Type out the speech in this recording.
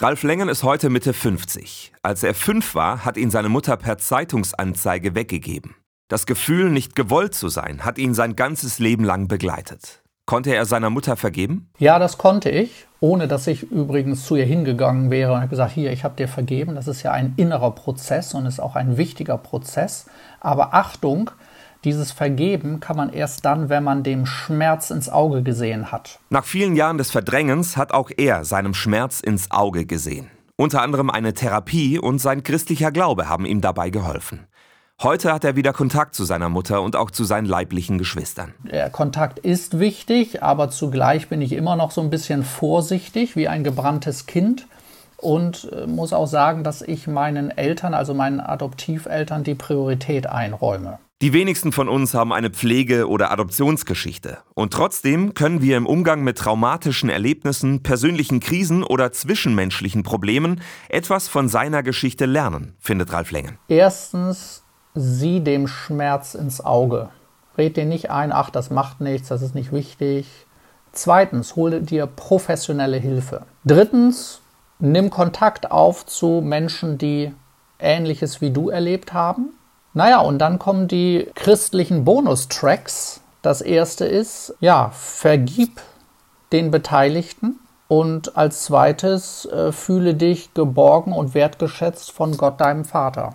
Ralf Lengen ist heute Mitte 50. Als er fünf war, hat ihn seine Mutter per Zeitungsanzeige weggegeben. Das Gefühl, nicht gewollt zu sein, hat ihn sein ganzes Leben lang begleitet. Konnte er seiner Mutter vergeben? Ja, das konnte ich, ohne dass ich übrigens zu ihr hingegangen wäre und habe gesagt, hier, ich habe dir vergeben. Das ist ja ein innerer Prozess und ist auch ein wichtiger Prozess. Aber Achtung, dieses Vergeben kann man erst dann, wenn man dem Schmerz ins Auge gesehen hat. Nach vielen Jahren des Verdrängens hat auch er seinem Schmerz ins Auge gesehen. Unter anderem eine Therapie und sein christlicher Glaube haben ihm dabei geholfen. Heute hat er wieder Kontakt zu seiner Mutter und auch zu seinen leiblichen Geschwistern. Der Kontakt ist wichtig, aber zugleich bin ich immer noch so ein bisschen vorsichtig, wie ein gebranntes Kind. Und äh, muss auch sagen, dass ich meinen Eltern, also meinen Adoptiveltern, die Priorität einräume. Die wenigsten von uns haben eine Pflege- oder Adoptionsgeschichte. Und trotzdem können wir im Umgang mit traumatischen Erlebnissen, persönlichen Krisen oder zwischenmenschlichen Problemen etwas von seiner Geschichte lernen, findet Ralf Lengen. Erstens, sieh dem Schmerz ins Auge. Red dir nicht ein, ach, das macht nichts, das ist nicht wichtig. Zweitens, hole dir professionelle Hilfe. Drittens, nimm Kontakt auf zu Menschen, die Ähnliches wie du erlebt haben. Naja, und dann kommen die christlichen Bonustracks. Das erste ist, ja, vergib den Beteiligten. Und als zweites, äh, fühle dich geborgen und wertgeschätzt von Gott, deinem Vater.